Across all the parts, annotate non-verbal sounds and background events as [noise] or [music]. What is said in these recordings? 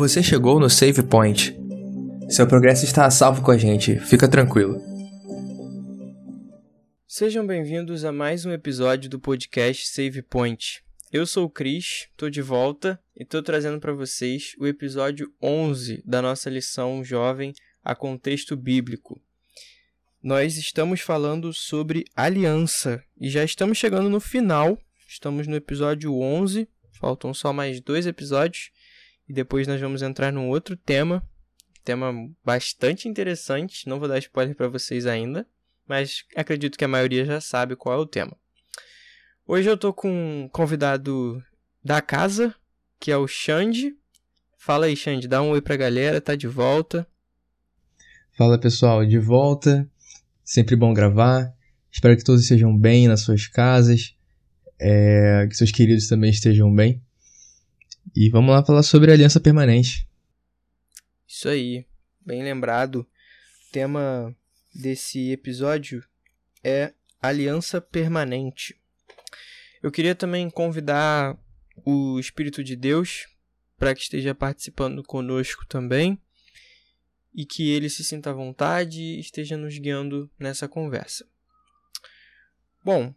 Você chegou no Save Point. Seu progresso está a salvo com a gente, fica tranquilo. Sejam bem-vindos a mais um episódio do podcast Save Point. Eu sou o Cris, tô de volta e tô trazendo para vocês o episódio 11 da nossa lição jovem a contexto bíblico. Nós estamos falando sobre aliança e já estamos chegando no final. Estamos no episódio 11, faltam só mais dois episódios e depois nós vamos entrar num outro tema, tema bastante interessante. Não vou dar spoiler para vocês ainda, mas acredito que a maioria já sabe qual é o tema. Hoje eu tô com um convidado da casa, que é o Xande. Fala aí, Xande, dá um oi pra galera, tá de volta. Fala pessoal, de volta. Sempre bom gravar. Espero que todos estejam bem nas suas casas, é, que seus queridos também estejam bem. E vamos lá falar sobre aliança permanente. Isso aí, bem lembrado. O tema desse episódio é aliança permanente. Eu queria também convidar o Espírito de Deus para que esteja participando conosco também e que ele se sinta à vontade e esteja nos guiando nessa conversa. Bom,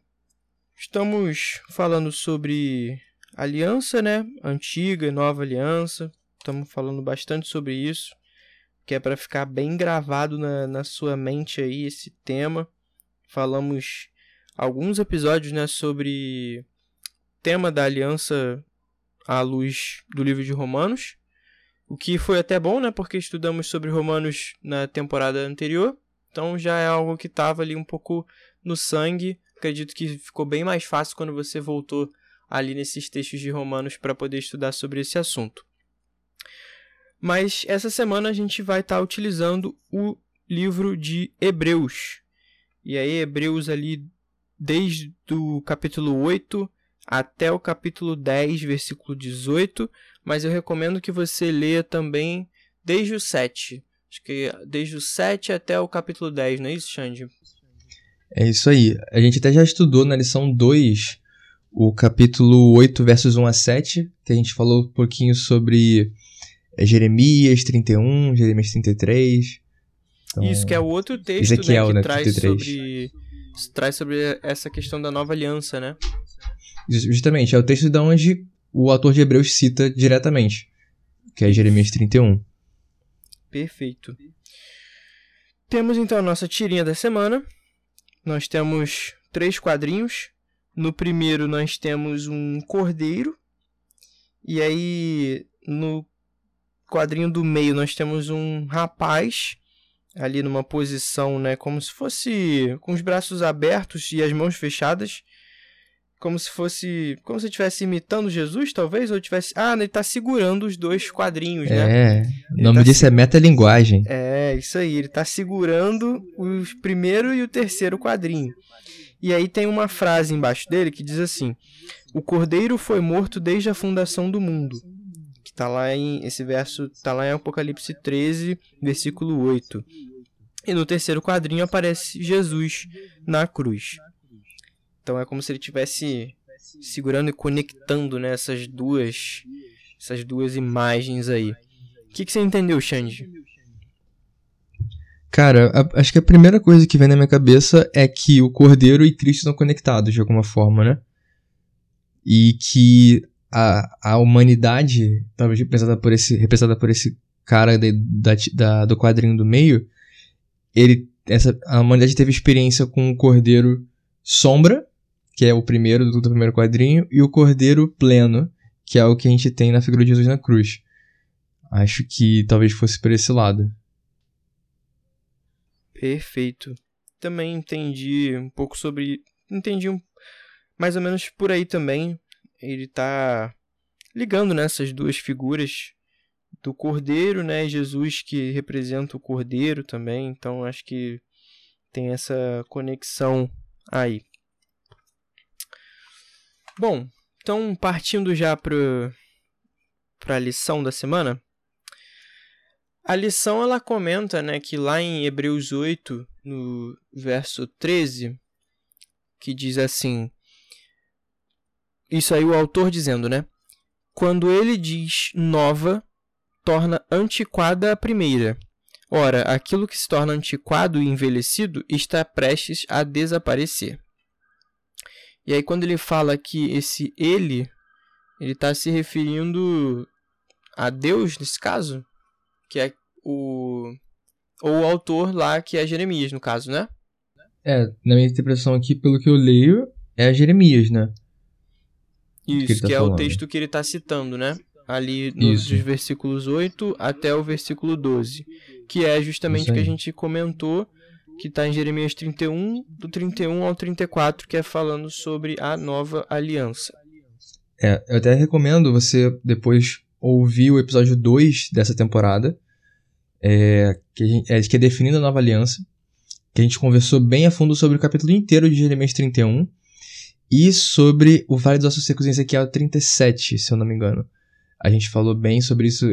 estamos falando sobre aliança, né? Antiga e nova aliança. Estamos falando bastante sobre isso, que é para ficar bem gravado na, na sua mente aí esse tema. Falamos alguns episódios, né, sobre tema da aliança à luz do livro de Romanos. O que foi até bom, né? Porque estudamos sobre Romanos na temporada anterior. Então já é algo que estava ali um pouco no sangue. Acredito que ficou bem mais fácil quando você voltou ali nesses textos de Romanos para poder estudar sobre esse assunto. Mas essa semana a gente vai estar tá utilizando o livro de Hebreus. E aí, Hebreus ali, desde o capítulo 8 até o capítulo 10, versículo 18. Mas eu recomendo que você leia também desde o 7. Acho que desde o 7 até o capítulo 10, não é isso, Xande? É isso aí. A gente até já estudou na lição 2 o capítulo 8, versos 1 a 7, que a gente falou um pouquinho sobre é, Jeremias 31, Jeremias 33. Então, Isso, que é o outro texto Ezequiel, né, que né, traz, sobre, traz sobre essa questão da nova aliança, né? Justamente, é o texto de onde o autor de Hebreus cita diretamente, que é Jeremias 31. Perfeito. Temos então a nossa tirinha da semana. Nós temos três quadrinhos no primeiro nós temos um cordeiro. E aí no quadrinho do meio nós temos um rapaz ali numa posição, né, como se fosse com os braços abertos e as mãos fechadas, como se fosse, como se estivesse imitando Jesus, talvez, ou tivesse, ah, ele está segurando os dois quadrinhos, é, né? É, o nome tá disso se... é metalinguagem. É, isso aí, ele está segurando o primeiro e o terceiro quadrinho. E aí tem uma frase embaixo dele que diz assim: O cordeiro foi morto desde a fundação do mundo. Que tá lá em esse verso tá lá em Apocalipse 13, versículo 8. E no terceiro quadrinho aparece Jesus na cruz. Então é como se ele tivesse segurando e conectando né, essas duas essas duas imagens aí. O que, que você entendeu, Xande? Cara, a, acho que a primeira coisa que vem na minha cabeça é que o Cordeiro e Cristo estão conectados de alguma forma, né? E que a, a humanidade, talvez representada por esse, representada por esse cara de, da, da, do quadrinho do meio, ele, essa, a humanidade teve experiência com o Cordeiro Sombra, que é o primeiro do, do primeiro quadrinho, e o Cordeiro Pleno, que é o que a gente tem na figura de Jesus na cruz. Acho que talvez fosse por esse lado. Perfeito. Também entendi um pouco sobre. Entendi um, mais ou menos por aí também. Ele tá ligando nessas né, duas figuras do Cordeiro, né? Jesus que representa o Cordeiro também. Então acho que tem essa conexão aí. Bom, então partindo já para a lição da semana. A lição ela comenta, né, que lá em Hebreus 8, no verso 13, que diz assim: Isso aí o autor dizendo, né? Quando ele diz nova, torna antiquada a primeira. Ora, aquilo que se torna antiquado e envelhecido está prestes a desaparecer. E aí, quando ele fala que esse ele, ele está se referindo a Deus, nesse caso, que é o. Ou o autor lá, que é Jeremias, no caso, né? É, na minha interpretação aqui, pelo que eu leio, é Jeremias, né? Isso, que, tá que é falando. o texto que ele está citando, né? Ali nos versículos 8 até o versículo 12. Que é justamente o que a gente comentou, que está em Jeremias 31, do 31 ao 34, que é falando sobre a nova aliança. É, eu até recomendo você depois ouvir o episódio 2 dessa temporada, é, que, gente, é, que é definindo a nova aliança, que a gente conversou bem a fundo sobre o capítulo inteiro de Jeremias 31 e sobre o Vale dos Ossos Secos em Ezequiel 37, se eu não me engano. A gente falou bem sobre isso,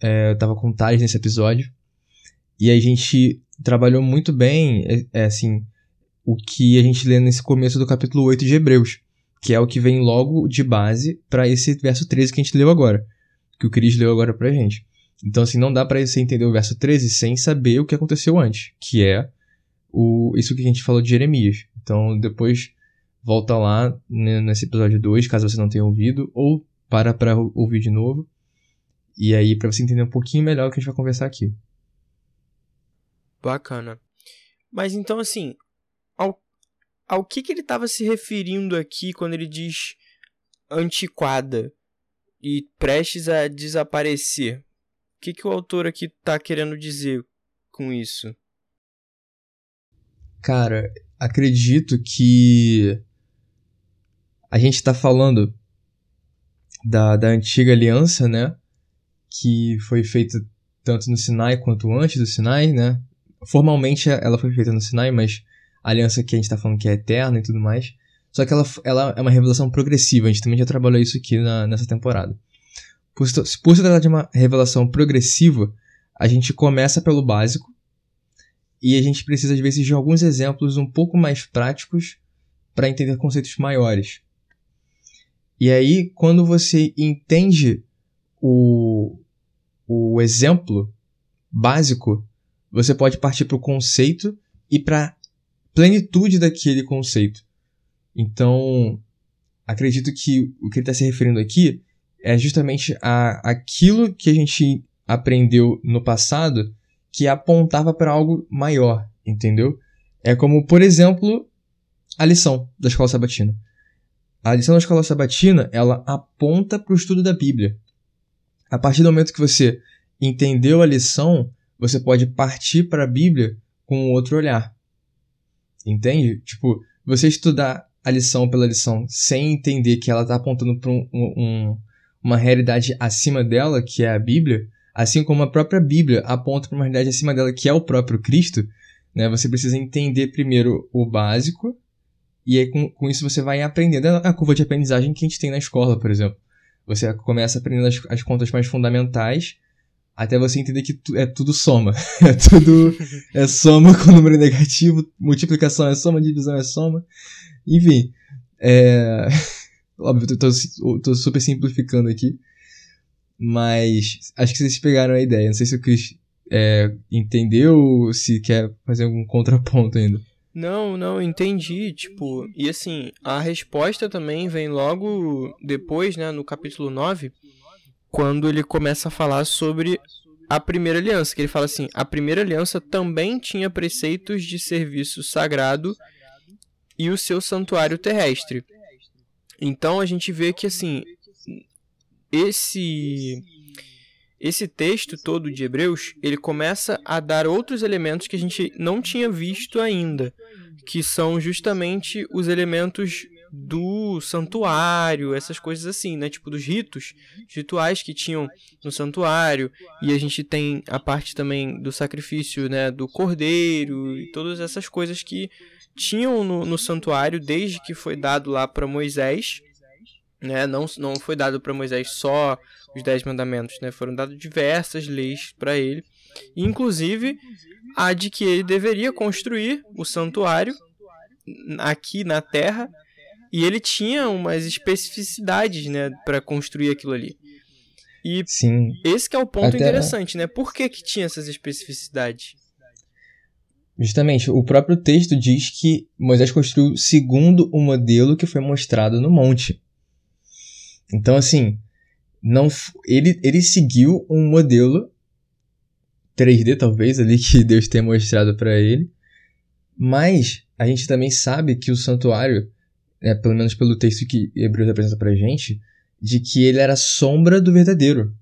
é, eu tava com Thales nesse episódio, e a gente trabalhou muito bem, é, é, assim, o que a gente lê nesse começo do capítulo 8 de Hebreus, que é o que vem logo de base para esse verso 13 que a gente leu agora, que o Cris leu agora pra gente. Então, assim, não dá para você entender o verso 13 sem saber o que aconteceu antes, que é o, isso que a gente falou de Jeremias. Então, depois volta lá nesse episódio 2, caso você não tenha ouvido, ou para para ouvir de novo. E aí, para você entender um pouquinho melhor o que a gente vai conversar aqui. Bacana. Mas então, assim, ao, ao que, que ele estava se referindo aqui quando ele diz antiquada e prestes a desaparecer? O que, que o autor aqui está querendo dizer com isso? Cara, acredito que a gente está falando da, da antiga aliança, né? Que foi feita tanto no Sinai quanto antes do Sinai, né? Formalmente ela foi feita no Sinai, mas a aliança que a gente está falando que é eterna e tudo mais. Só que ela, ela é uma revelação progressiva, a gente também já trabalhou isso aqui na, nessa temporada. Por, por se tratar de uma revelação progressiva, a gente começa pelo básico e a gente precisa, às vezes, de alguns exemplos um pouco mais práticos para entender conceitos maiores. E aí, quando você entende o, o exemplo básico, você pode partir para o conceito e para a plenitude daquele conceito. Então, acredito que o que ele está se referindo aqui é justamente a aquilo que a gente aprendeu no passado que apontava para algo maior, entendeu? É como, por exemplo, a lição da escola sabatina. A lição da escola sabatina, ela aponta para o estudo da Bíblia. A partir do momento que você entendeu a lição, você pode partir para a Bíblia com outro olhar. Entende? Tipo, você estudar a lição pela lição sem entender que ela está apontando para um, um, uma realidade acima dela, que é a Bíblia, assim como a própria Bíblia aponta para uma realidade acima dela, que é o próprio Cristo, né? Você precisa entender primeiro o básico e aí, com, com isso, você vai aprendendo a curva de aprendizagem que a gente tem na escola, por exemplo. Você começa aprendendo as, as contas mais fundamentais, até você entender que tu, é tudo soma. [laughs] É tudo. É soma com número negativo, multiplicação é soma, divisão é soma. Enfim. É. [laughs] Óbvio, eu tô, tô, super simplificando aqui. Mas acho que vocês pegaram a ideia. Não sei se o Chris é, entendeu ou se quer fazer algum contraponto ainda. Não, não, entendi. Tipo, e assim, a resposta também vem logo depois, né, no capítulo 9, quando ele começa a falar sobre a primeira aliança, que ele fala assim: a primeira aliança também tinha preceitos de serviço sagrado e o seu santuário terrestre. Então a gente vê que assim, esse esse texto todo de Hebreus, ele começa a dar outros elementos que a gente não tinha visto ainda, que são justamente os elementos do santuário, essas coisas assim, né? Tipo dos ritos, rituais que tinham no santuário, e a gente tem a parte também do sacrifício, né, do cordeiro e todas essas coisas que tinham no, no santuário desde que foi dado lá para Moisés, né? Não, não foi dado para Moisés só os dez mandamentos, né? Foram dadas diversas leis para ele, inclusive a de que ele deveria construir o santuário aqui na Terra e ele tinha umas especificidades, né, para construir aquilo ali. E Sim. esse que é o ponto Até- interessante, né? Por que que tinha essas especificidades? Justamente, o próprio texto diz que Moisés construiu segundo o modelo que foi mostrado no monte. Então, assim, não ele, ele seguiu um modelo 3D, talvez, ali [laughs] que Deus tenha mostrado para ele. Mas a gente também sabe que o santuário, né, pelo menos pelo texto que Hebreus apresenta pra gente, de que ele era sombra do verdadeiro.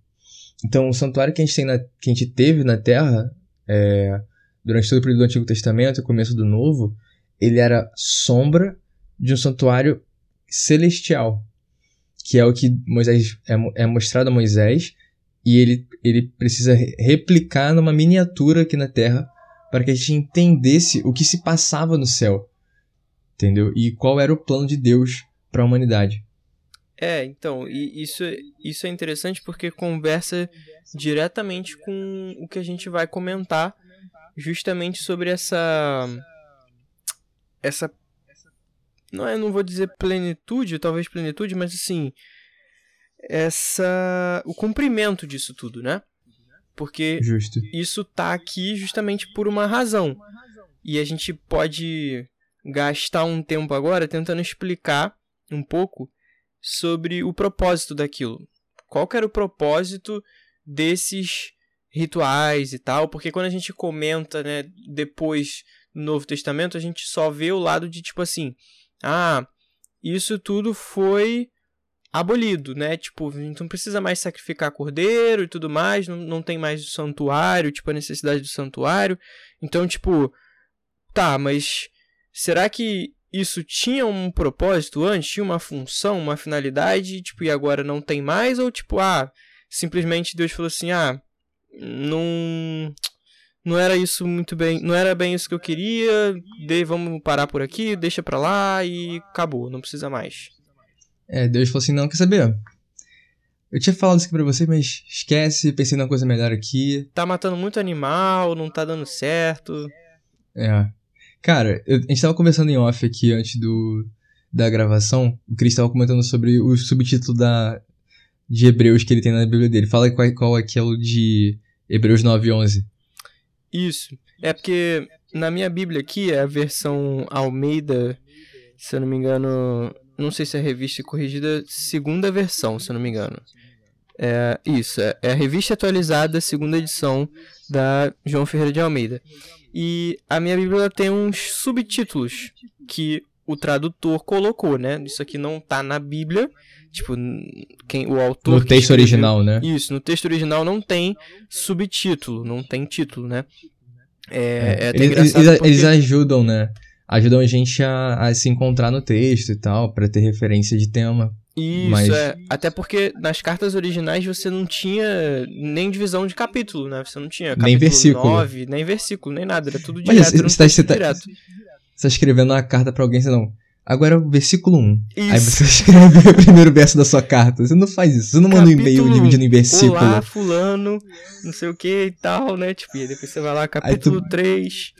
Então, o santuário que a gente, tem na, que a gente teve na Terra, é, durante todo o período do Antigo Testamento e começo do Novo, ele era sombra de um santuário celestial, que é o que Moisés é, é mostrado a Moisés, e ele, ele precisa re- replicar numa miniatura aqui na Terra para que a gente entendesse o que se passava no céu, entendeu? E qual era o plano de Deus para a humanidade. É, então, isso, isso é interessante porque conversa diretamente com o que a gente vai comentar justamente sobre essa essa não é, não vou dizer plenitude, talvez plenitude, mas assim, essa o cumprimento disso tudo, né? Porque Justo. isso tá aqui justamente por uma razão. E a gente pode gastar um tempo agora tentando explicar um pouco sobre o propósito daquilo. Qual que era o propósito desses rituais e tal? Porque quando a gente comenta, né, depois no Novo Testamento, a gente só vê o lado de tipo assim, ah, isso tudo foi abolido, né? Tipo, a gente não precisa mais sacrificar cordeiro e tudo mais, não, não tem mais o santuário, tipo, a necessidade do santuário. Então, tipo, tá, mas será que isso tinha um propósito antes? Tinha uma função, uma finalidade, tipo, e agora não tem mais? Ou, tipo, ah, simplesmente Deus falou assim, ah, não. Não era isso muito bem. Não era bem isso que eu queria. De, vamos parar por aqui, deixa pra lá e acabou, não precisa mais. É, Deus falou assim, não, quer saber? Eu tinha falado isso aqui pra você, mas esquece, pensei numa coisa melhor aqui. Tá matando muito animal, não tá dando certo. É. Cara, eu- a gente tava conversando em off aqui antes do, da gravação. O Cris tava comentando sobre o subtítulo da, de Hebreus que ele tem na Bíblia dele. Fala qual, qual é aquele de Hebreus 9:11. Isso. É porque na minha Bíblia aqui, é a versão Almeida, se eu não me engano, não sei se é revista corrigida, segunda versão, se eu não me engano. É isso, é, é a revista atualizada, segunda edição da João Ferreira de Almeida. E a minha Bíblia tem uns subtítulos que o tradutor colocou, né? Isso aqui não tá na Bíblia, tipo, quem o autor No texto escreveu- original, né? isso, no texto original não tem subtítulo, não tem título, né? É, é, até eles, eles- porque... eles ajudam, né? Ajudam a gente a, a se encontrar no texto e tal, pra ter referência de tema. Isso, mas- é. Até porque nas cartas originais você não tinha nem divisão de capítulo, né? Você não tinha capítulo Nem versículo. 9, nem versículo, nem nada. Era tudo Mas direto, um você você tá-. Você tá escrevendo uma carta pra alguém, você não. Agora é o versículo 1. Aí Isso. você [laughs] escreve o primeiro verso da sua carta. Você não faz isso. Você não manda um e-mail Capítulo dividindo em versículo. Olá, fulano, não sei o que e tal, né? Tipo, e aí depois você vai lá, capítulo 3.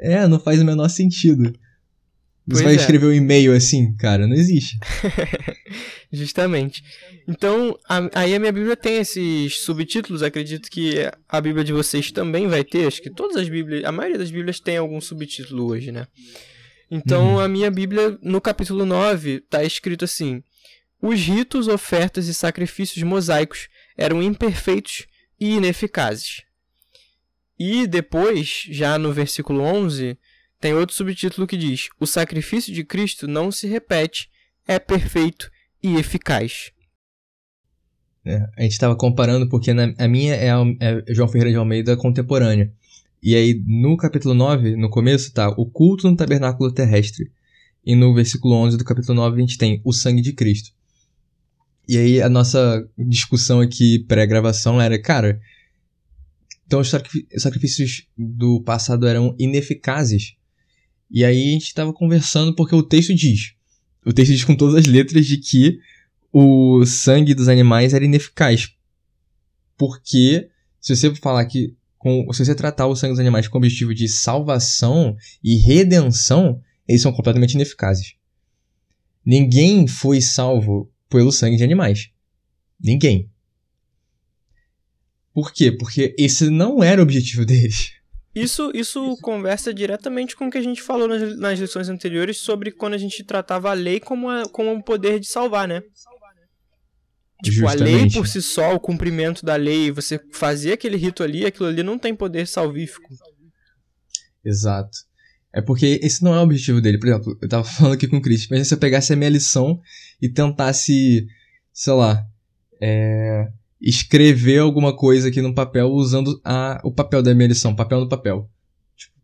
É, não faz o menor sentido. Pois Você vai é. escrever um e-mail assim, cara, não existe. [laughs] Justamente. Então, a- aí a minha Bíblia tem esses subtítulos, acredito que a Bíblia de vocês também vai ter, acho que todas as Bíblias, a maioria das Bíblias tem algum subtítulo hoje, né? Então, a minha Bíblia, no capítulo 9, tá escrito assim: Os ritos, ofertas e sacrifícios mosaicos eram imperfeitos e ineficazes. E depois, já no versículo 11, tem outro subtítulo que diz: O sacrifício de Cristo não se repete, é perfeito e eficaz. É, a gente tava comparando porque na, a minha é, a- é João Ferreira de Almeida contemporânea. E aí, no capítulo 9, no começo, tá o culto no tabernáculo terrestre. E no versículo 11 do capítulo 9 a gente tem o sangue de Cristo. E aí a nossa discussão aqui pré-gravação era, cara, então os sacrifí- os sacrifícios do passado eram ineficazes. E aí a gente tava conversando porque o texto diz, o texto diz com todas as letras de que o sangue dos animais era ineficaz. Porque se você falar que com, se você tratar o sangue dos animais com o objetivo de salvação e redenção, eles são completamente ineficazes. Ninguém foi salvo pelo sangue de animais. Ninguém. Por quê? Porque esse não era o objetivo deles. Isso, isso conversa diretamente com o que a gente falou nas, nas lições anteriores sobre quando a gente tratava a lei como, a, como um poder de salvar, né? Tipo, Justamente. a lei por si só, o cumprimento da lei, você fazer aquele rito ali, aquilo ali não tem poder salvífico. Exato. É porque esse não é o objetivo dele. Por exemplo, eu tava [laughs] falando aqui com o Chris, mas se eu pegasse a minha lição e tentasse, sei lá, é, escrever alguma coisa aqui no papel usando a, o papel da minha lição, papel no papel. Tipo,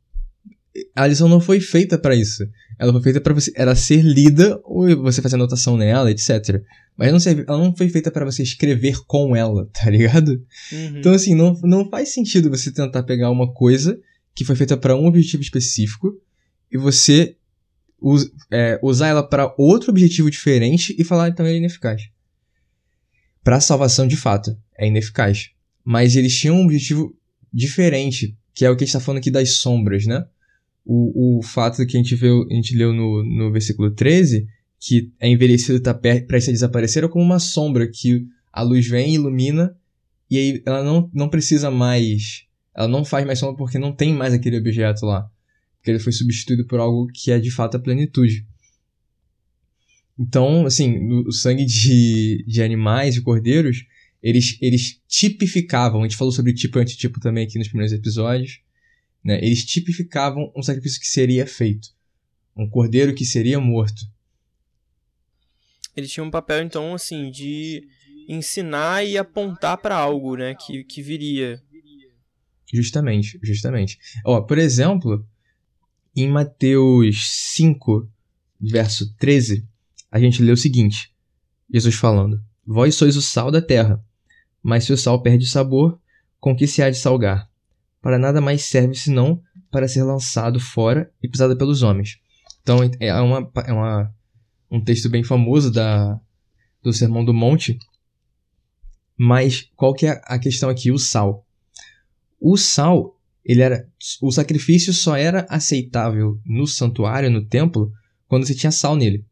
a lição não foi feita para isso. Ela foi feita para você, era ser lida ou você fazer anotação nela, etc. Mas não serve, ela não foi feita para você escrever com ela, tá ligado? Uhum. Então assim, não, não faz sentido você tentar pegar uma coisa que foi feita para um objetivo específico e você us, é, usar ela para outro objetivo diferente e falar que também é ineficaz. Para salvação, de fato, é ineficaz. Mas eles tinham um objetivo diferente, que é o que a gente está falando aqui das sombras, né? O, o fato que a gente, viu, a gente leu no, no versículo 13, que é envelhecido está prestes a desaparecer, é como uma sombra que a luz vem e ilumina, e aí ela não, não precisa mais ela não faz mais sombra porque não tem mais aquele objeto lá. Porque ele foi substituído por algo que é de fato a plenitude. Então, assim, o sangue de, de animais, de cordeiros, eles, eles tipificavam, a gente falou sobre tipo e antitipo também aqui nos primeiros episódios, né? Eles tipificavam um sacrifício que seria feito. Um cordeiro que seria morto. Eles tinham um papel, então, assim, de ensinar e apontar para algo, né? Que, que viria. Justamente, justamente. Ó, por exemplo, em Mateus 5, verso 13, a gente lê o seguinte: Jesus falando: Vós sois o sal da terra, mas se o sal perde o sabor, com que se há de salgar? Para nada mais serve senão para ser lançado fora e pisado pelos homens. Então é, uma, é uma, um texto bem famoso da, do Sermão do Monte. Mas qual que é a questão aqui? O sal. O sal, ele era, o sacrifício só era aceitável no santuário, no templo, quando você tinha sal nele.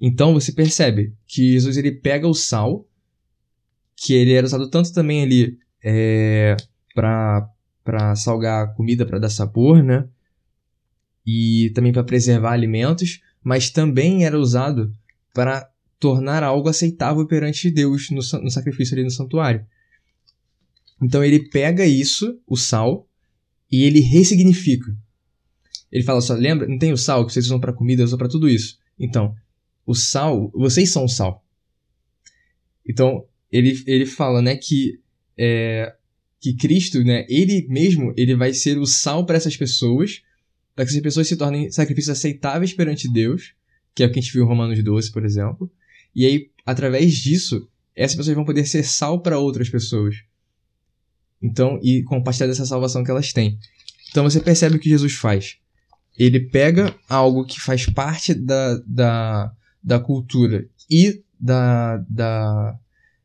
Então você percebe que Jesus ele pega o sal, que ele era usado tanto também ali é, para para salgar a comida, para dar sabor, né? E também para preservar alimentos, mas também era usado para tornar algo aceitável perante Deus no, no sacrifício ali no santuário. Então ele pega isso, o sal, e ele ressignifica. Ele fala só, lembra? Não tem o sal que vocês usam para comida, usam para tudo isso. Então, o sal, vocês são o sal. Então, ele, ele fala, né, que é, que Cristo, né, ele mesmo, ele vai ser o sal para essas pessoas, para que essas pessoas se tornem sacrifícios aceitáveis perante Deus, que é o que a gente viu em Romanos 12, por exemplo. E aí, através disso, essas pessoas vão poder ser sal para outras pessoas. Então, e compartilhar dessa salvação que elas têm. Então você percebe o que Jesus faz. Ele pega algo que faz parte da, da, da cultura e da, da,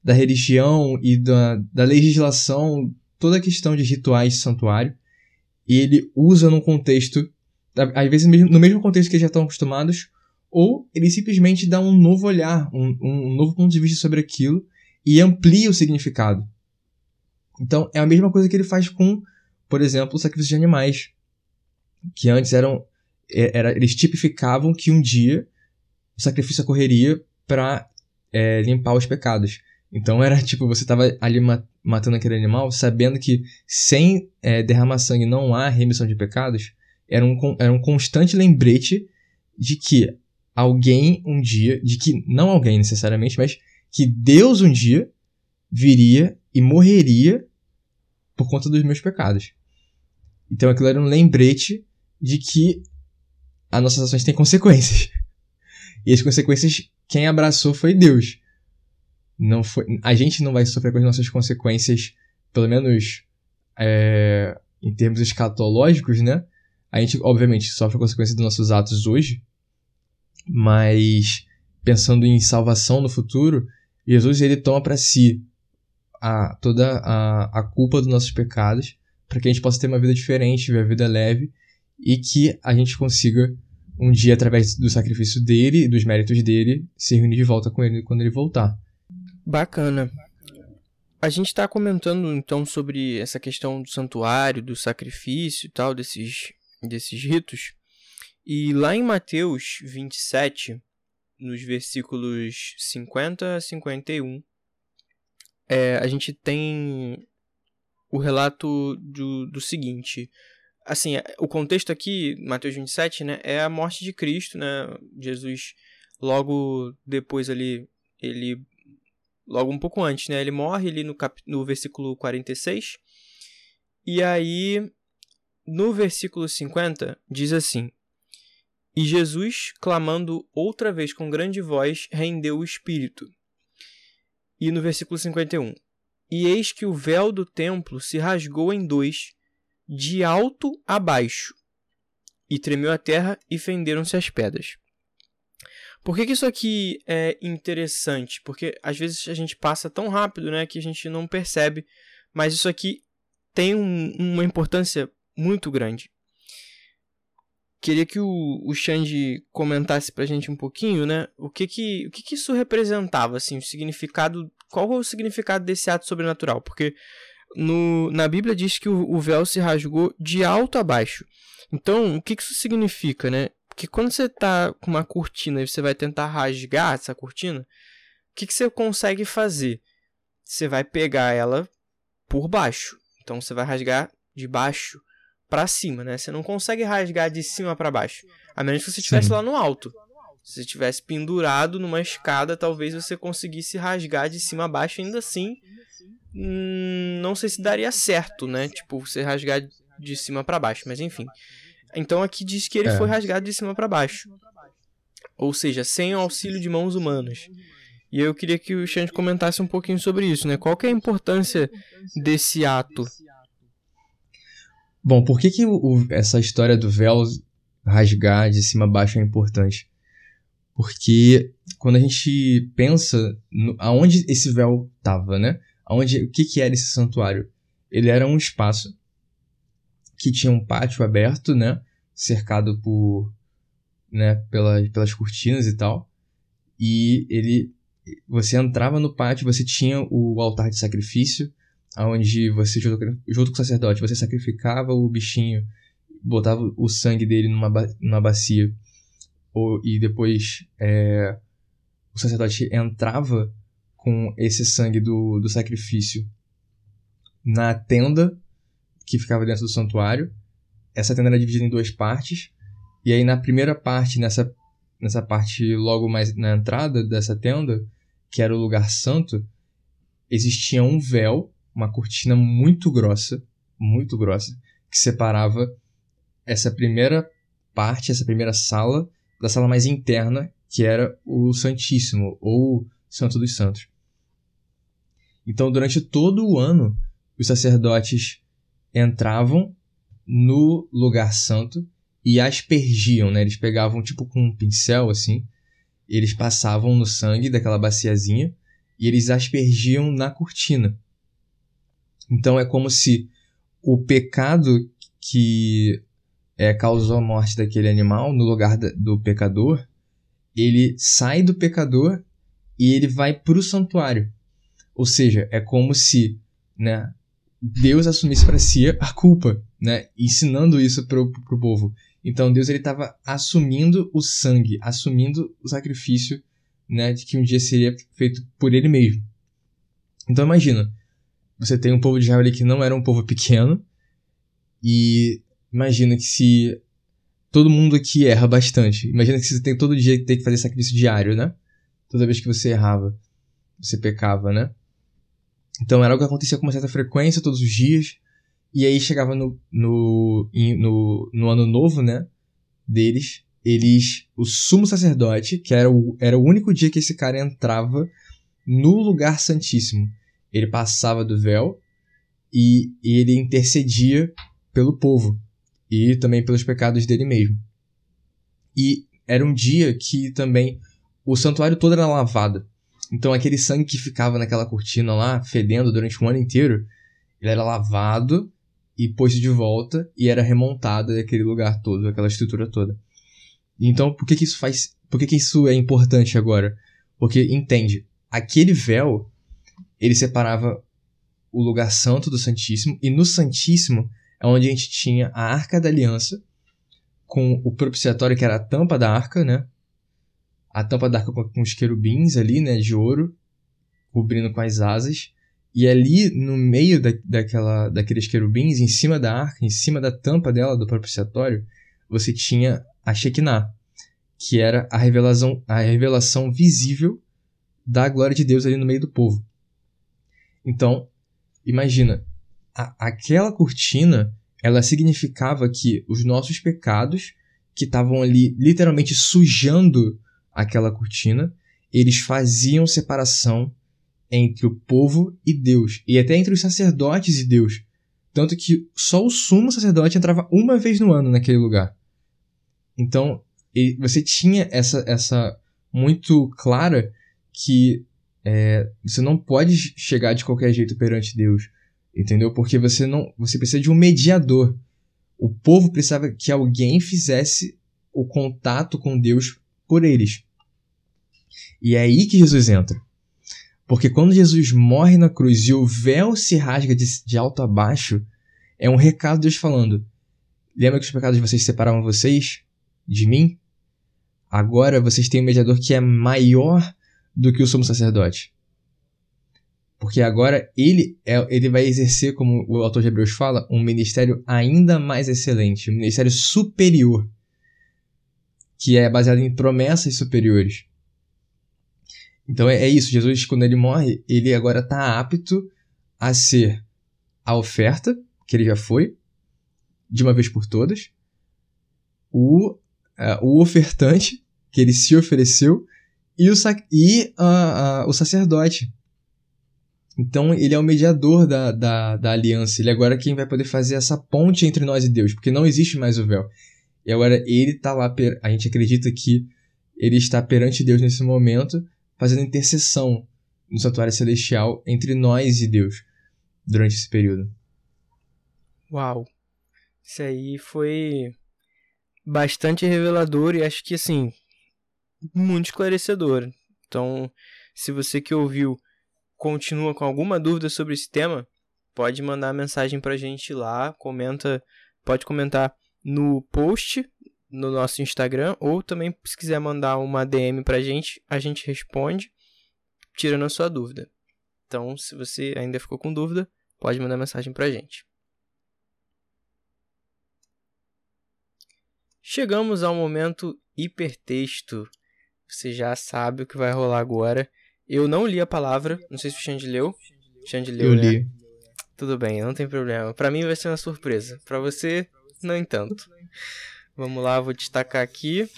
da religião e da, da legislação, toda a questão de rituais santuário, e ele usa num contexto, às vezes no mesmo contexto que eles já estão acostumados, ou ele simplesmente dá um novo olhar, um, um novo ponto de vista sobre aquilo e amplia o significado. Então, é a mesma coisa que ele faz com, por exemplo, o sacrifício de animais. Que antes eram. É, era, eles tipificavam que um dia o sacrifício ocorreria para é, limpar os pecados. Então era tipo, você estava ali matando aquele animal, sabendo que sem é, derramar sangue não há remissão de pecados, era um, era um constante lembrete de que alguém um dia, de que, não alguém necessariamente, mas que Deus um dia viria e morreria por conta dos meus pecados. Então aquilo era um lembrete de que as nossas ações têm consequências. [laughs] E as consequências, quem abraçou foi Deus. Não foi, a gente não vai sofrer com as nossas consequências, pelo menos é, em termos escatológicos, né? A gente, obviamente, sofre consequências dos nossos atos hoje, mas pensando em salvação no futuro, Jesus ele toma para si a, toda a, a culpa dos nossos pecados, para que a gente possa ter uma vida diferente, uma vida leve e que a gente consiga um dia, através do sacrifício dele e dos méritos dele, se reunir de volta com ele quando ele voltar. Bacana. a gente está comentando então sobre essa questão do santuário, do sacrifício e tal, desses, desses ritos. E lá em Mateus 27, nos versículos 50 a 51, é, a gente tem o relato do, do seguinte. Assim, o contexto aqui, Mateus 27, né, é a morte de Cristo, né? Jesus, logo depois ali, ele. Logo um pouco antes, né? Ele morre ali no, cap, no versículo 46. E aí, no versículo 50, diz assim: e Jesus, clamando outra vez com grande voz, rendeu o espírito. E no versículo 51: E eis que o véu do templo se rasgou em dois, de alto a baixo, e tremeu a terra e fenderam-se as pedras. Por que, que, isso aqui é interessante? Porque às vezes a gente passa tão rápido né, que a gente não percebe, mas isso aqui tem um, uma importância muito grande. Queria que o, o Xande comentasse pra gente um pouquinho, né? O que que, o que que isso representava, assim, o significado... Qual é o significado desse ato sobrenatural? Porque no, na Bíblia diz que o, o véu se rasgou de alto a baixo. Então, o que, que isso significa, né? Porque quando você tá com uma cortina e você vai tentar rasgar essa cortina, o que, que você consegue fazer? Você vai pegar ela por baixo. Então, você vai rasgar de baixo para cima, né? Você não consegue rasgar de cima para baixo. A menos que você estivesse lá no alto. Se você estivesse pendurado numa escada, talvez você conseguisse rasgar de cima a baixo. Ainda assim, hum, não sei se daria certo, né? Tipo, você rasgar de cima para baixo. Mas enfim. Então aqui diz que ele é. foi rasgado de cima para baixo. Ou seja, sem o auxílio de mãos humanas. E eu queria que o Xande comentasse um pouquinho sobre isso, né? Qual que é a importância desse ato Bom, por que, que o, essa história do véu rasgar de cima a baixo é importante? Porque quando a gente pensa no, aonde esse véu estava, né? Aonde, o que, que era esse santuário? Ele era um espaço que tinha um pátio aberto, né? Cercado por, né? Pela, pelas cortinas e tal. E ele, você entrava no pátio, você tinha o altar de sacrifício, onde você, junto, com o sacerdote, você sacrificava o bichinho, botava o sangue dele numa, numa bacia, ou, e depois é, o sacerdote entrava com esse sangue do, do sacrifício na tenda que ficava dentro do santuário. Essa tenda era dividida em duas partes, e aí na primeira parte, nessa, nessa parte logo mais na entrada dessa tenda, que era o lugar santo, existia um véu uma cortina muito grossa, muito grossa, que separava essa primeira parte, essa primeira sala, da sala mais interna, que era o Santíssimo, ou Santo dos Santos. Então, durante todo o ano, os sacerdotes entravam no lugar santo e aspergiam, né? Eles pegavam tipo com um pincel assim, eles passavam no sangue daquela baciazinha e eles aspergiam na cortina. Então é como se o pecado que é, causou a morte daquele animal no lugar da, do pecador, ele sai do pecador e ele vai para o santuário. Ou seja, é como se né, Deus assumisse para si a culpa, né, ensinando isso para o povo. Então Deus estava assumindo o sangue, assumindo o sacrifício, né, de que um dia seria feito por Ele mesmo. Então imagina, você tem um povo de Israel ali que não era um povo pequeno. E imagina que se todo mundo aqui erra bastante. Imagina que você tem todo dia que tem que fazer sacrifício diário, né? Toda vez que você errava, você pecava, né? Então era algo que acontecia com uma certa frequência, todos os dias. E aí chegava no, no, no, no ano novo, né? Deles, eles. O sumo sacerdote, que era o, era o único dia que esse cara entrava no lugar santíssimo ele passava do véu e, ele intercedia pelo povo e também pelos pecados dele mesmo. E era um dia que também o santuário todo era lavado. Então aquele sangue que ficava naquela cortina lá, fedendo durante um ano inteiro, ele era lavado e posto de volta e era remontado daquele lugar todo, aquela estrutura toda. Então, por que, que isso faz. Por que, que isso é importante agora? Porque, entende, aquele véu ele separava o lugar santo do Santíssimo, e no Santíssimo é onde a gente tinha a Arca da Aliança, com o propiciatório, que era a tampa da arca, né? A tampa da arca com os querubins ali, né? De ouro, cobrindo com as asas. E ali, no meio da, daquela, daqueles querubins, em cima da arca, em cima da tampa dela, do propiciatório, você tinha a Shekinah, que era a revelação, a revelação visível da glória de Deus ali no meio do povo. Então, imagina, a, aquela cortina ela significava que os nossos pecados, que estavam ali literalmente sujando aquela cortina, eles faziam separação entre o povo e Deus, e até entre os sacerdotes e Deus. Tanto que só o sumo sacerdote entrava uma vez no ano naquele lugar. Então, você tinha essa, essa muito clara que é, você não pode chegar de qualquer jeito perante Deus. Entendeu? Porque você não, você precisa de um mediador. O povo precisava que alguém fizesse o contato com Deus por eles. E é aí que Jesus entra. Porque quando Jesus morre na cruz e o véu se rasga de, de alto a baixo, é um recado de Deus falando: Lembra que os pecados de vocês separavam vocês de mim? Agora vocês têm um mediador que é maior do que o sumo sacerdote. Porque agora ele, é, ele vai exercer, como o autor de Hebreus fala, um ministério ainda mais excelente, um ministério superior, que é baseado em promessas superiores. Então é, é isso, Jesus, quando ele morre, ele agora está apto a ser a oferta, que ele já foi, de uma vez por todas, o, uh, o ofertante, que ele se ofereceu, e o, e, uh, uh, o sacerdote, então ele é o mediador da, da, da aliança. Ele é agora quem vai poder fazer essa ponte entre nós e Deus, porque não existe mais o véu. E agora ele está lá, a gente acredita que ele está perante Deus nesse momento, fazendo intercessão no santuário celestial entre nós e Deus durante esse período. Uau! Isso aí foi bastante revelador e acho que assim, muito esclarecedor. Então, se você que ouviu continua com alguma dúvida sobre esse tema, pode mandar mensagem pra gente lá, comenta, pode comentar no post no nosso Instagram ou também se quiser mandar uma DM pra gente, a gente responde tirando a sua dúvida. Então, se você ainda ficou com dúvida, pode mandar mensagem pra gente. Chegamos ao momento hipertexto. Você já sabe o que vai rolar agora. Eu não li a palavra, não sei se o Xande leu. Xande leu, Eu né? li. Tudo bem, não tem problema. Para mim vai ser uma surpresa. Para você, não entanto. Vamos lá, vou destacar aqui.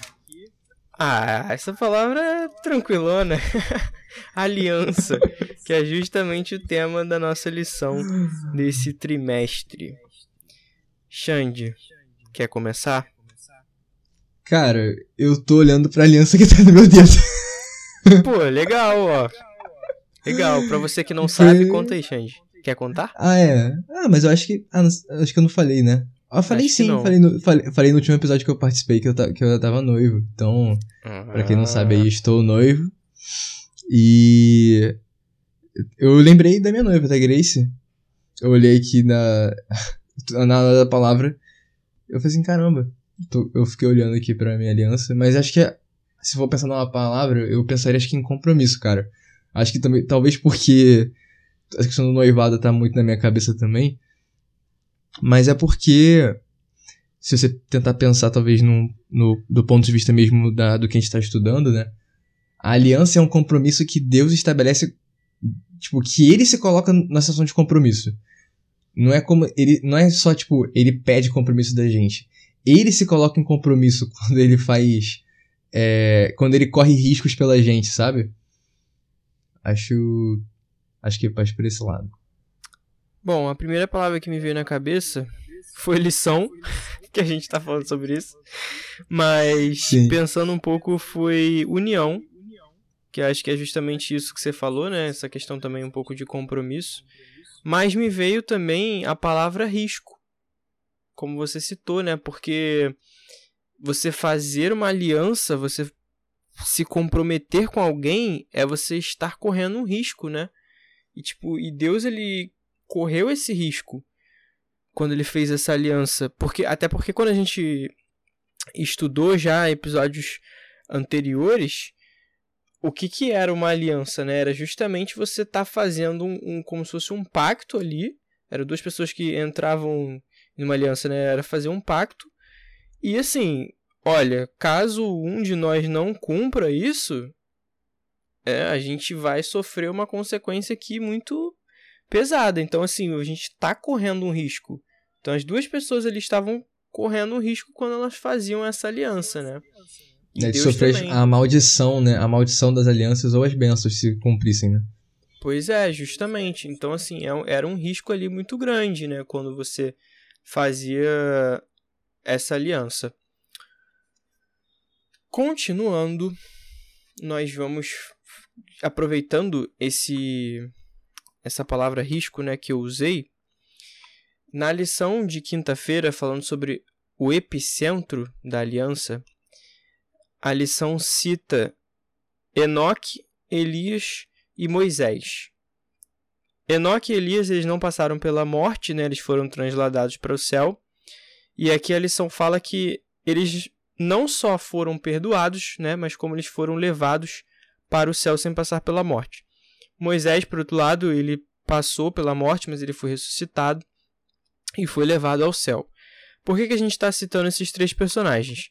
Ah, essa palavra é tranquilona. [laughs] Aliança, que é justamente o tema da nossa lição desse trimestre. Xande, quer começar? Cara, eu tô olhando pra aliança que tá no meu dedo. [laughs] Pô, legal, ó. Legal. Pra você que não sabe, conta aí, Xande. Quer contar? Ah, é. Ah, mas eu acho que. Ah, acho que eu não falei, né? Ah, eu falei Acho sim, falei no, falei, falei no último episódio que eu participei que eu, ta- que eu tava noivo. Então, pra quem não sabe aí, estou noivo. E. Eu lembrei da minha noiva, da Grace. Eu olhei aqui na. [laughs] na hora da palavra. Eu falei assim, caramba. Tô- eu fiquei olhando aqui pra minha aliança. Mas acho que. é- Se for pensar numa palavra, eu pensaria acho que em compromisso, cara. Acho que também. Talvez porque. A questão do noivado tá muito na minha cabeça também. Mas é porque. Se você tentar pensar, talvez, num, no, do ponto de vista mesmo da, do que a gente está estudando, né? A aliança é um compromisso que Deus estabelece. Tipo, que ele se coloca na situação de compromisso. Não é como. Ele, não é só, tipo, ele pede compromisso da gente. Ele se coloca em compromisso [laughs] quando ele faz. é, quando ele corre riscos pela gente, sabe? Acho. Acho que faz por esse lado. Bom, a primeira palavra que me veio na cabeça foi lição, [laughs] que a gente tá falando sobre isso. Mas Sim. pensando um pouco foi união, que acho que é justamente isso que você falou, né? Essa questão também um pouco de compromisso. Mas me veio também a palavra risco, como você citou, né? Porque você fazer uma aliança, você se comprometer com alguém é você estar correndo um risco, né? E tipo, e Deus ele correu esse risco quando ele fez essa aliança, porque até porque quando a gente estudou já episódios anteriores, o que que era uma aliança, né? Era justamente você estar tá fazendo um, um, como se fosse um pacto ali. Eram duas pessoas que entravam numa aliança, né? Era fazer um pacto. E assim, olha, caso um de nós não cumpra isso, é, a gente vai sofrer uma consequência aqui muito pesada. Então, assim, a gente está correndo um risco. Então, as duas pessoas ali estavam correndo um risco quando elas faziam essa aliança, né? E é, de sofrer a maldição, né? A maldição das alianças ou as bênçãos se cumprissem, né? Pois é, justamente. Então, assim, é era um risco ali muito grande, né? Quando você fazia essa aliança. Continuando, nós vamos aproveitando esse essa palavra risco, né, que eu usei na lição de quinta-feira falando sobre o epicentro da aliança. A lição cita Enoque, Elias e Moisés. Enoque e Elias eles não passaram pela morte, né? eles foram transladados para o céu. E aqui a lição fala que eles não só foram perdoados, né? mas como eles foram levados para o céu sem passar pela morte. Moisés, por outro lado, ele passou pela morte, mas ele foi ressuscitado e foi levado ao céu. Por que, que a gente está citando esses três personagens?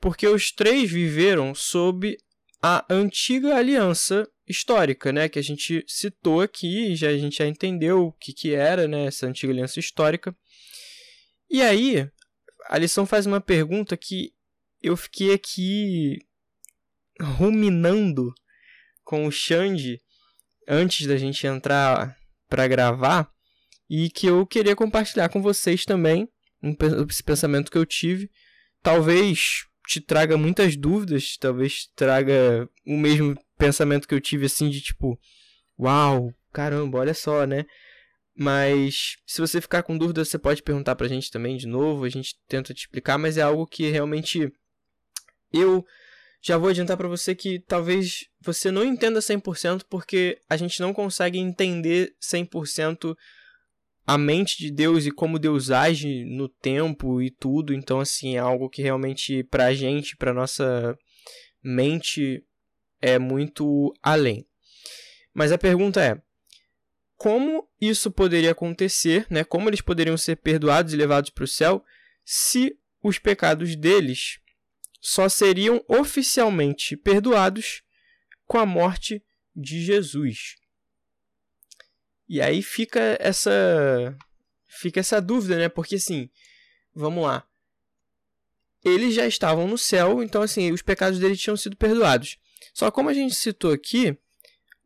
Porque os três viveram sob a antiga aliança histórica, né, que a gente citou aqui, já a gente já entendeu o que, que era, né, essa antiga aliança histórica. E aí, a lição faz uma pergunta que eu fiquei aqui ruminando com o Xande antes da gente entrar para gravar e que eu queria compartilhar com vocês também esse pensamento que eu tive. Talvez te traga muitas dúvidas, talvez traga o mesmo pensamento que eu tive assim de tipo, uau, caramba, olha só, né? Mas se você ficar com dúvida, você pode perguntar pra gente também de novo, a gente tenta te explicar, mas é algo que realmente eu já vou adiantar para você que talvez você não entenda 100% porque a gente não consegue entender 100% a mente de Deus e como Deus age no tempo e tudo. Então, assim, é algo que realmente pra gente, pra nossa mente, é muito além. Mas a pergunta é: como isso poderia acontecer, né? Como eles poderiam ser perdoados e levados para o céu se os pecados deles só seriam oficialmente perdoados com a morte de Jesus. E aí fica essa fica essa dúvida, né? Porque assim, vamos lá. Eles já estavam no céu, então assim, os pecados deles tinham sido perdoados. Só como a gente citou aqui,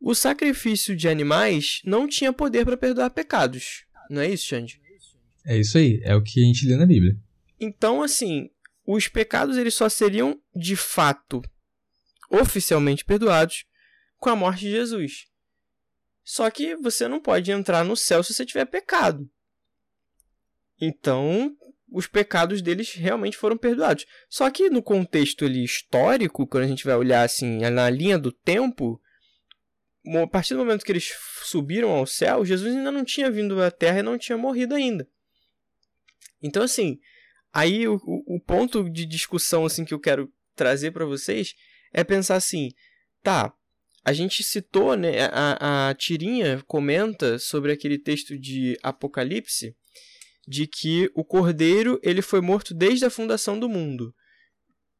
o sacrifício de animais não tinha poder para perdoar pecados. Não é isso, Xande? É isso aí, é o que a gente lê na Bíblia. Então, assim, os pecados eles só seriam de fato oficialmente perdoados com a morte de Jesus. Só que você não pode entrar no céu se você tiver pecado. Então, os pecados deles realmente foram perdoados. Só que no contexto ali histórico, quando a gente vai olhar assim na linha do tempo, a partir do momento que eles subiram ao céu, Jesus ainda não tinha vindo à terra e não tinha morrido ainda. Então, assim, Aí o, o ponto de discussão assim que eu quero trazer para vocês é pensar assim, tá? A gente citou, né? A, a Tirinha comenta sobre aquele texto de Apocalipse de que o Cordeiro ele foi morto desde a fundação do mundo.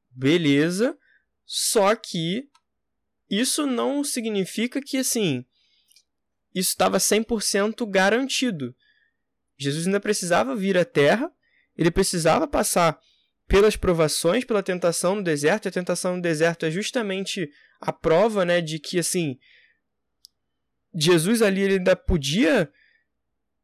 Beleza, só que isso não significa que assim isso estava 100% garantido. Jesus ainda precisava vir à Terra ele precisava passar pelas provações, pela tentação no deserto. E a tentação no deserto é justamente a prova, né, de que assim Jesus ali ele ainda podia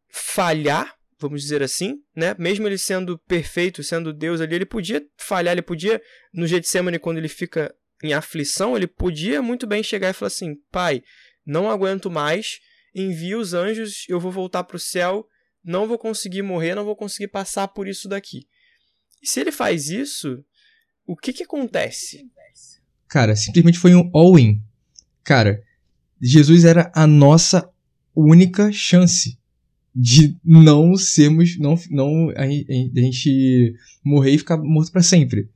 falhar, vamos dizer assim, né? Mesmo ele sendo perfeito, sendo Deus ali, ele podia falhar, ele podia no Getsemane quando ele fica em aflição, ele podia muito bem chegar e falar assim: "Pai, não aguento mais, envia os anjos, eu vou voltar para o céu não vou conseguir morrer, não vou conseguir passar por isso daqui. E se ele faz isso, o que que acontece? Cara, simplesmente foi um all-in. Cara, Jesus era a nossa única chance. de não sermos, não, não a, gente morrer e ficar morto para sempre.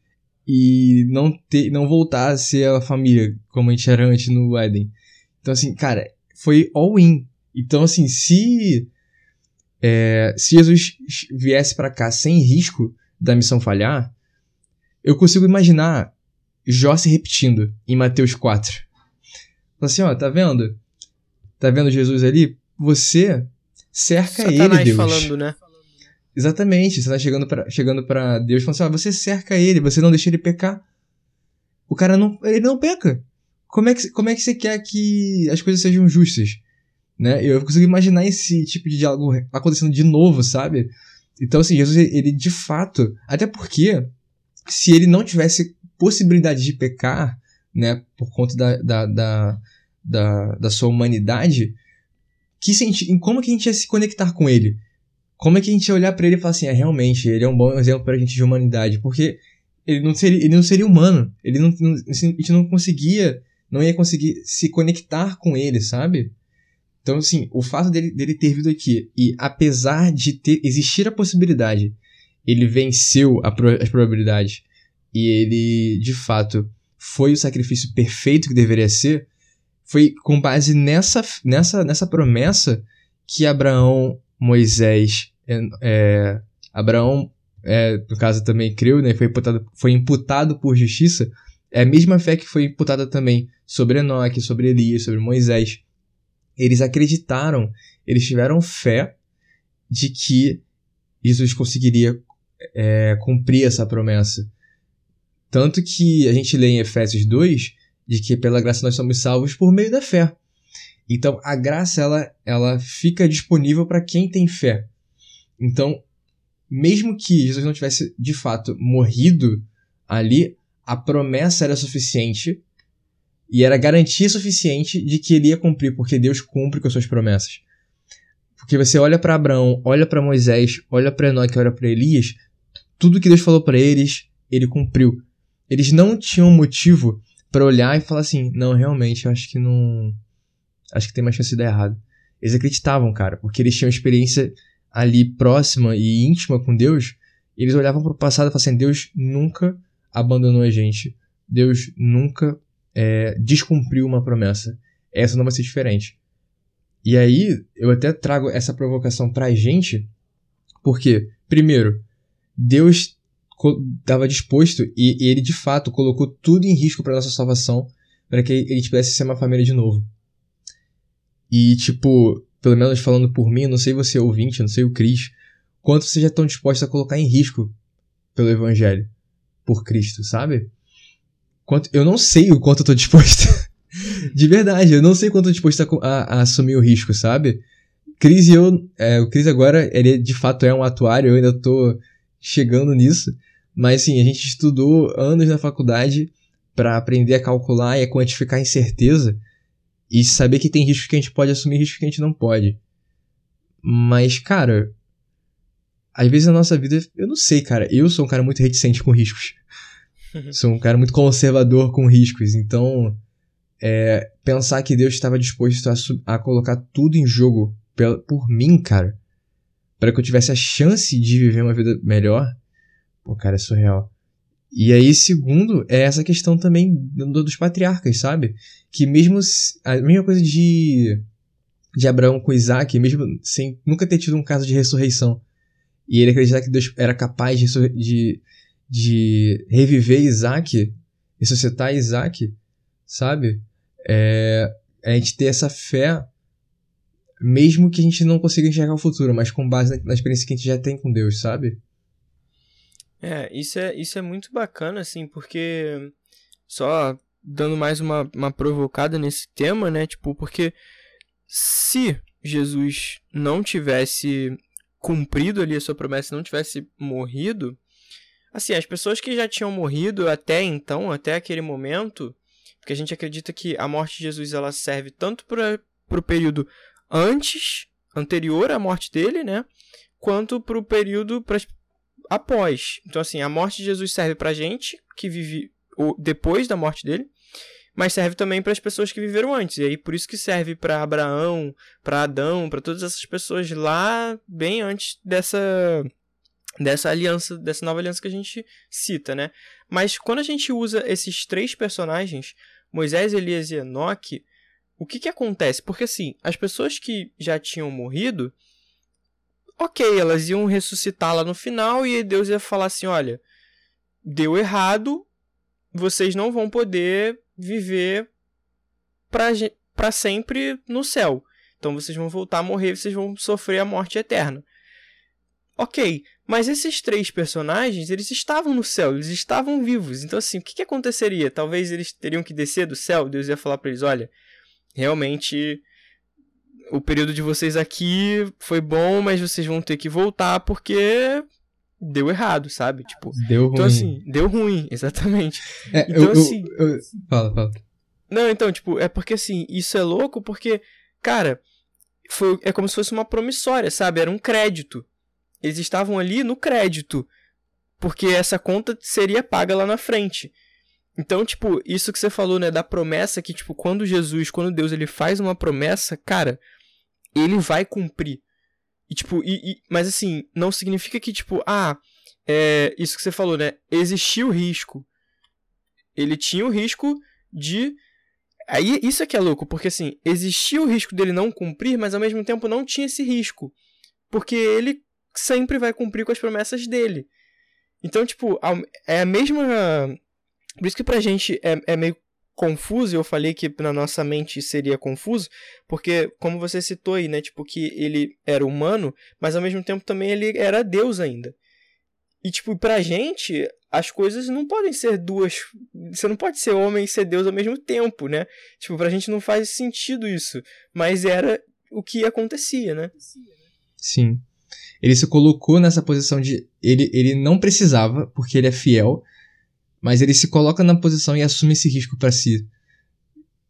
E não ter, não voltar a ser a família como a gente era antes no Éden. Então assim, cara, foi all in. Então assim, se é, se Jesus viesse para cá sem risco da missão falhar, eu consigo imaginar Jó se repetindo em Mateus 4. Fala assim, ó, tá vendo? Tá vendo Jesus ali? Você cerca Satanás ele, Deus. falando, né? Exatamente, você tá chegando pra, chegando pra Deus falando assim, ó, você cerca ele, você não deixa ele pecar. O cara não, ele não peca. Como é que, como é que você quer que as coisas sejam justas? Né? Eu consigo imaginar esse tipo de diálogo acontecendo de novo, sabe? Então, assim, Jesus, ele de fato, até porque, se ele não tivesse possibilidade de pecar, né, por conta da, da, da, da, da sua humanidade, que senti como que a gente ia se conectar com ele? Como é que a gente ia olhar para ele e falar assim, é, realmente, ele é um bom exemplo pra gente de humanidade, porque ele não seria, ele não seria humano, ele não, não, a gente não conseguia, não ia conseguir se conectar com ele, sabe? Então, assim, o fato dele, dele ter vindo aqui e apesar de ter existir a possibilidade, ele venceu pro, as probabilidades e ele, de fato, foi o sacrifício perfeito que deveria ser, foi com base nessa, nessa, nessa promessa que Abraão, Moisés, é, é, Abraão, é, no caso também creu, né, foi, imputado, foi imputado por justiça, é a mesma fé que foi imputada também sobre Enoque, sobre Elias, sobre Moisés eles acreditaram, eles tiveram fé de que Jesus conseguiria é, cumprir essa promessa. Tanto que a gente lê em Efésios 2 de que pela graça nós somos salvos por meio da fé. Então a graça ela, ela fica disponível para quem tem fé. Então, mesmo que Jesus não tivesse de fato morrido ali, a promessa era suficiente e era garantia suficiente de que ele ia cumprir, porque Deus cumpre com as suas promessas. Porque você olha para Abraão, olha para Moisés, olha para Enoque, olha para Elias, tudo que Deus falou para eles, ele cumpriu. Eles não tinham motivo para olhar e falar assim: "Não, realmente, acho que não acho que tem mais chance de dar errado". Eles acreditavam, cara, porque eles tinham experiência ali próxima e íntima com Deus. Eles olhavam para o passado e falavam assim: "Deus nunca abandonou a gente. Deus nunca é, descumpriu uma promessa. Essa não vai ser diferente. E aí, eu até trago essa provocação pra gente, porque, primeiro, Deus estava disposto e, e, ele de fato colocou tudo em risco para nossa salvação, para que ele pudesse ser uma família de novo. E, tipo, pelo menos falando por mim, não sei você ouvinte, não sei o Cris, quanto vocês já estão dispostos a colocar em risco pelo Evangelho, por Cristo, sabe? Quanto, eu não sei o quanto eu tô disposto. [laughs] de verdade, eu não sei quanto eu tô disposto a, a, a assumir o risco, sabe? Cris e eu. É, o Cris agora, ele de fato é um atuário, eu ainda tô chegando nisso. Mas sim, a gente estudou anos na faculdade para aprender a calcular e a quantificar incerteza e saber que tem risco que a gente pode assumir risco que a gente não pode. Mas, cara, às vezes na nossa vida, eu não sei, cara, eu sou um cara muito reticente com riscos. Sou um cara muito conservador com riscos, então é, pensar que Deus estava disposto a, a colocar tudo em jogo por, por mim, cara, para que eu tivesse a chance de viver uma vida melhor, pô, cara, é surreal. E aí, segundo, é essa questão também dos patriarcas, sabe? Que mesmo a mesma coisa de de Abraão com Isaac, mesmo sem nunca ter tido um caso de ressurreição, e ele acreditar que Deus era capaz de, de de reviver Isaac, ressuscitar Isaac, sabe? É, a gente ter essa fé, mesmo que a gente não consiga enxergar o futuro, mas com base na, experiência que a gente já tem com Deus, sabe? É, isso é, isso é muito bacana, assim, porque só dando mais uma, uma provocada nesse tema, né? Tipo, porque se Jesus não tivesse cumprido ali a sua promessa, não tivesse morrido, Assim, as pessoas que já tinham morrido até então, até aquele momento, porque a gente acredita que a morte de Jesus ela serve tanto para o período antes, anterior à morte dele, né? Quanto para o período pra, após. Então, assim, a morte de Jesus serve para gente que vive depois da morte dele, mas serve também para as pessoas que viveram antes. E aí por isso que serve para Abraão, para Adão, para todas essas pessoas lá bem antes dessa dessa aliança, dessa nova aliança que a gente cita, né? Mas quando a gente usa esses três personagens, Moisés, Elias e Enoque, o que que acontece? Porque assim, as pessoas que já tinham morrido, ok, elas iam ressuscitar lá no final e Deus ia falar assim, olha, deu errado, vocês não vão poder viver para sempre no céu. Então vocês vão voltar a morrer, vocês vão sofrer a morte eterna. Ok, mas esses três personagens, eles estavam no céu, eles estavam vivos. Então, assim, o que, que aconteceria? Talvez eles teriam que descer do céu, Deus ia falar para eles: olha, realmente o período de vocês aqui foi bom, mas vocês vão ter que voltar porque deu errado, sabe? Tipo, deu então, ruim. Então, assim, deu ruim, [laughs] exatamente. É, então, eu, assim. Eu, eu, fala, fala. Não, então, tipo, é porque assim, isso é louco porque, cara, foi, é como se fosse uma promissória, sabe? Era um crédito. Eles estavam ali no crédito. Porque essa conta seria paga lá na frente. Então, tipo, isso que você falou, né, da promessa que, tipo, quando Jesus, quando Deus, ele faz uma promessa, cara, ele vai cumprir. E, tipo, e, e, mas assim, não significa que, tipo, ah, é isso que você falou, né, existia o risco. Ele tinha o risco de. Aí, isso é que é louco, porque assim, existia o risco dele não cumprir, mas ao mesmo tempo não tinha esse risco. Porque ele sempre vai cumprir com as promessas dele. Então, tipo, é a mesma por isso que pra gente é, é meio confuso, eu falei que na nossa mente seria confuso, porque como você citou aí, né, tipo que ele era humano, mas ao mesmo tempo também ele era Deus ainda. E tipo, pra gente, as coisas não podem ser duas, você não pode ser homem e ser Deus ao mesmo tempo, né? Tipo, pra gente não faz sentido isso, mas era o que acontecia, né? Sim. Ele se colocou nessa posição de ele ele não precisava, porque ele é fiel, mas ele se coloca na posição e assume esse risco para si.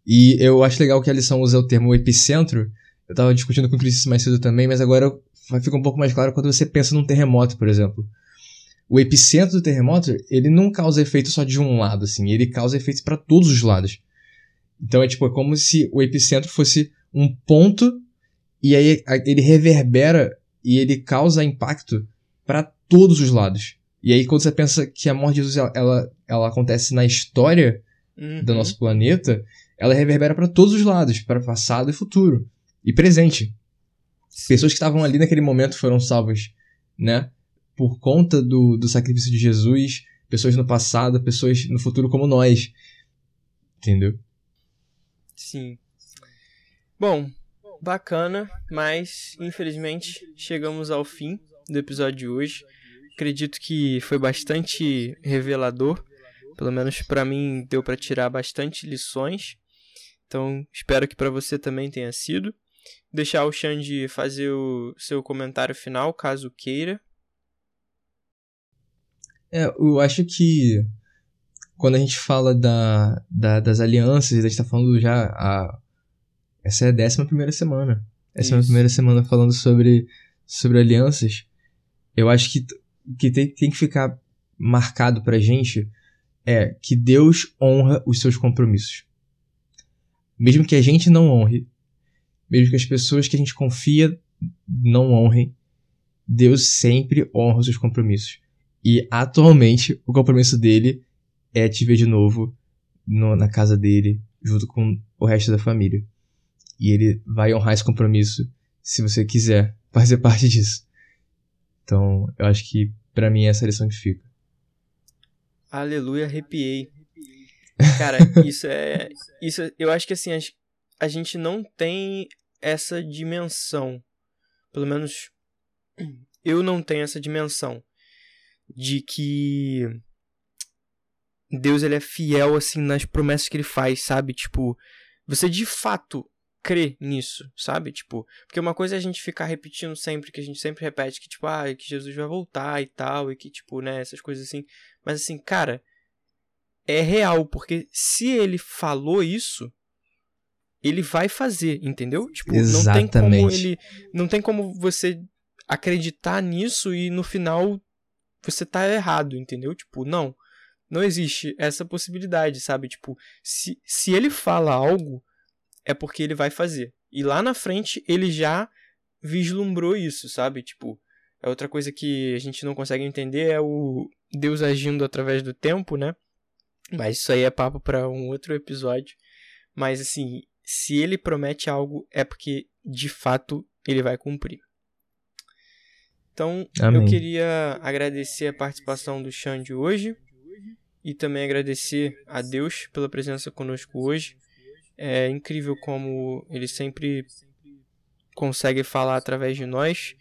E eu acho legal que a lição usa o termo epicentro. Eu tava discutindo com o Cris mais cedo também, mas agora fica um pouco mais claro quando você pensa num terremoto, por exemplo. O epicentro do terremoto, ele não causa efeito só de um lado, assim, ele causa efeitos para todos os lados. Então é tipo, é como se o epicentro fosse um ponto e aí ele reverbera e ele causa impacto para todos os lados. E aí, quando você pensa que a morte de Jesus ela, ela acontece na história uhum. do nosso planeta, ela reverbera para todos os lados, para passado e futuro e presente. Pessoas que estavam ali naquele momento foram salvas, né? Por conta do, do sacrifício de Jesus, pessoas no passado, pessoas no futuro como nós. Entendeu? Sim. Bom, bacana, mas infelizmente chegamos ao fim do episódio de hoje acredito que foi bastante revelador. Pelo menos para mim deu para tirar bastante lições. Então, espero que para você também tenha sido. Deixar o Xande fazer o seu comentário final, caso queira. É, eu acho que quando a gente fala da, da das alianças, a gente está falando já essa é a décima primeira semana. Essa Isso. é a primeira semana falando sobre sobre alianças. Eu acho que que tem, tem que ficar marcado pra gente é que Deus honra os seus compromissos. Mesmo que a gente não honre, mesmo que as pessoas que a gente confia não honrem, Deus sempre honra os seus compromissos. E atualmente o compromisso dele é te ver de novo no, na casa dele, junto com o resto da família. E ele vai honrar esse compromisso se você quiser fazer [laughs] parte disso. Então, eu acho que para mim é essa lição que fica. Aleluia, arrepiei. [laughs] Cara, isso é. Isso, eu acho que assim, a, a gente não tem essa dimensão. Pelo menos [clears throat] eu não tenho essa dimensão de que Deus ele é fiel assim nas promessas que ele faz, sabe? Tipo, você de fato crer nisso, sabe? Tipo, porque uma coisa é a gente ficar repetindo sempre, que a gente sempre repete que, tipo, ah, que Jesus vai voltar e tal, e que, tipo, né, essas coisas assim. Mas assim, cara, é real, porque se ele falou isso, ele vai fazer, entendeu? Tipo, Exatamente. não tem como ele. Não tem como você acreditar nisso e no final você tá errado, entendeu? Tipo, não. Não existe essa possibilidade, sabe? Tipo, se, se ele fala algo, é porque ele vai fazer. E lá na frente ele já vislumbrou isso, sabe? Tipo, é outra coisa que a gente não consegue entender é o Deus agindo através do tempo, né? Mas isso aí é papo para um outro episódio. Mas assim, se ele promete algo, é porque de fato ele vai cumprir. Então, Amém. eu queria agradecer a participação do Xande hoje e também agradecer a Deus pela presença conosco hoje. É incrível como ele sempre consegue falar através de nós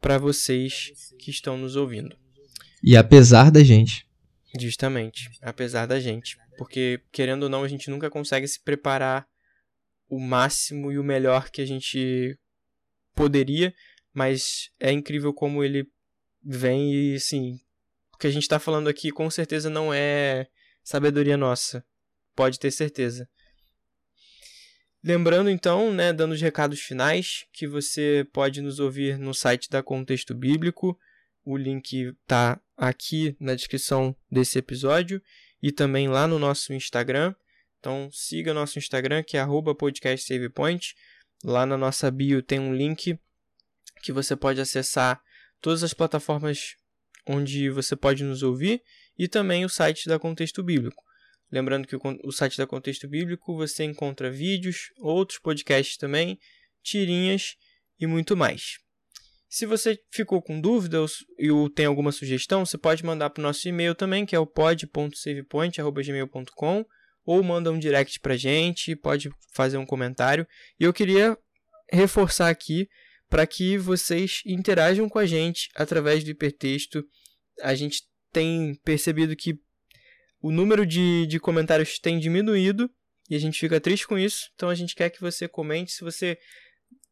para vocês que estão nos ouvindo. E apesar da gente. Justamente, apesar da gente. Porque, querendo ou não, a gente nunca consegue se preparar o máximo e o melhor que a gente poderia, mas é incrível como ele vem e, assim, o que a gente está falando aqui com certeza não é sabedoria nossa. Pode ter certeza. Lembrando então, né, dando os recados finais, que você pode nos ouvir no site da Contexto Bíblico. O link está aqui na descrição desse episódio e também lá no nosso Instagram. Então siga nosso Instagram que é @podcastsavepoint. Lá na nossa bio tem um link que você pode acessar todas as plataformas onde você pode nos ouvir e também o site da Contexto Bíblico. Lembrando que o site da Contexto Bíblico você encontra vídeos, outros podcasts também, tirinhas e muito mais. Se você ficou com dúvidas ou tem alguma sugestão, você pode mandar para o nosso e-mail também, que é o pod.savepoint.gmail.com ou manda um direct para gente, pode fazer um comentário. E eu queria reforçar aqui para que vocês interajam com a gente através do hipertexto. A gente tem percebido que o número de, de comentários tem diminuído e a gente fica triste com isso. Então a gente quer que você comente. Se você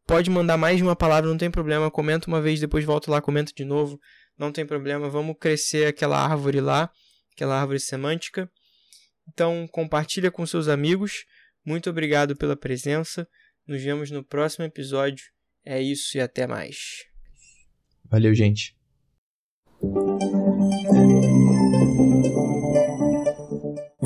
pode mandar mais de uma palavra, não tem problema. Comenta uma vez, depois volta lá, comenta de novo. Não tem problema. Vamos crescer aquela árvore lá, aquela árvore semântica. Então compartilha com seus amigos. Muito obrigado pela presença. Nos vemos no próximo episódio. É isso e até mais. Valeu, gente.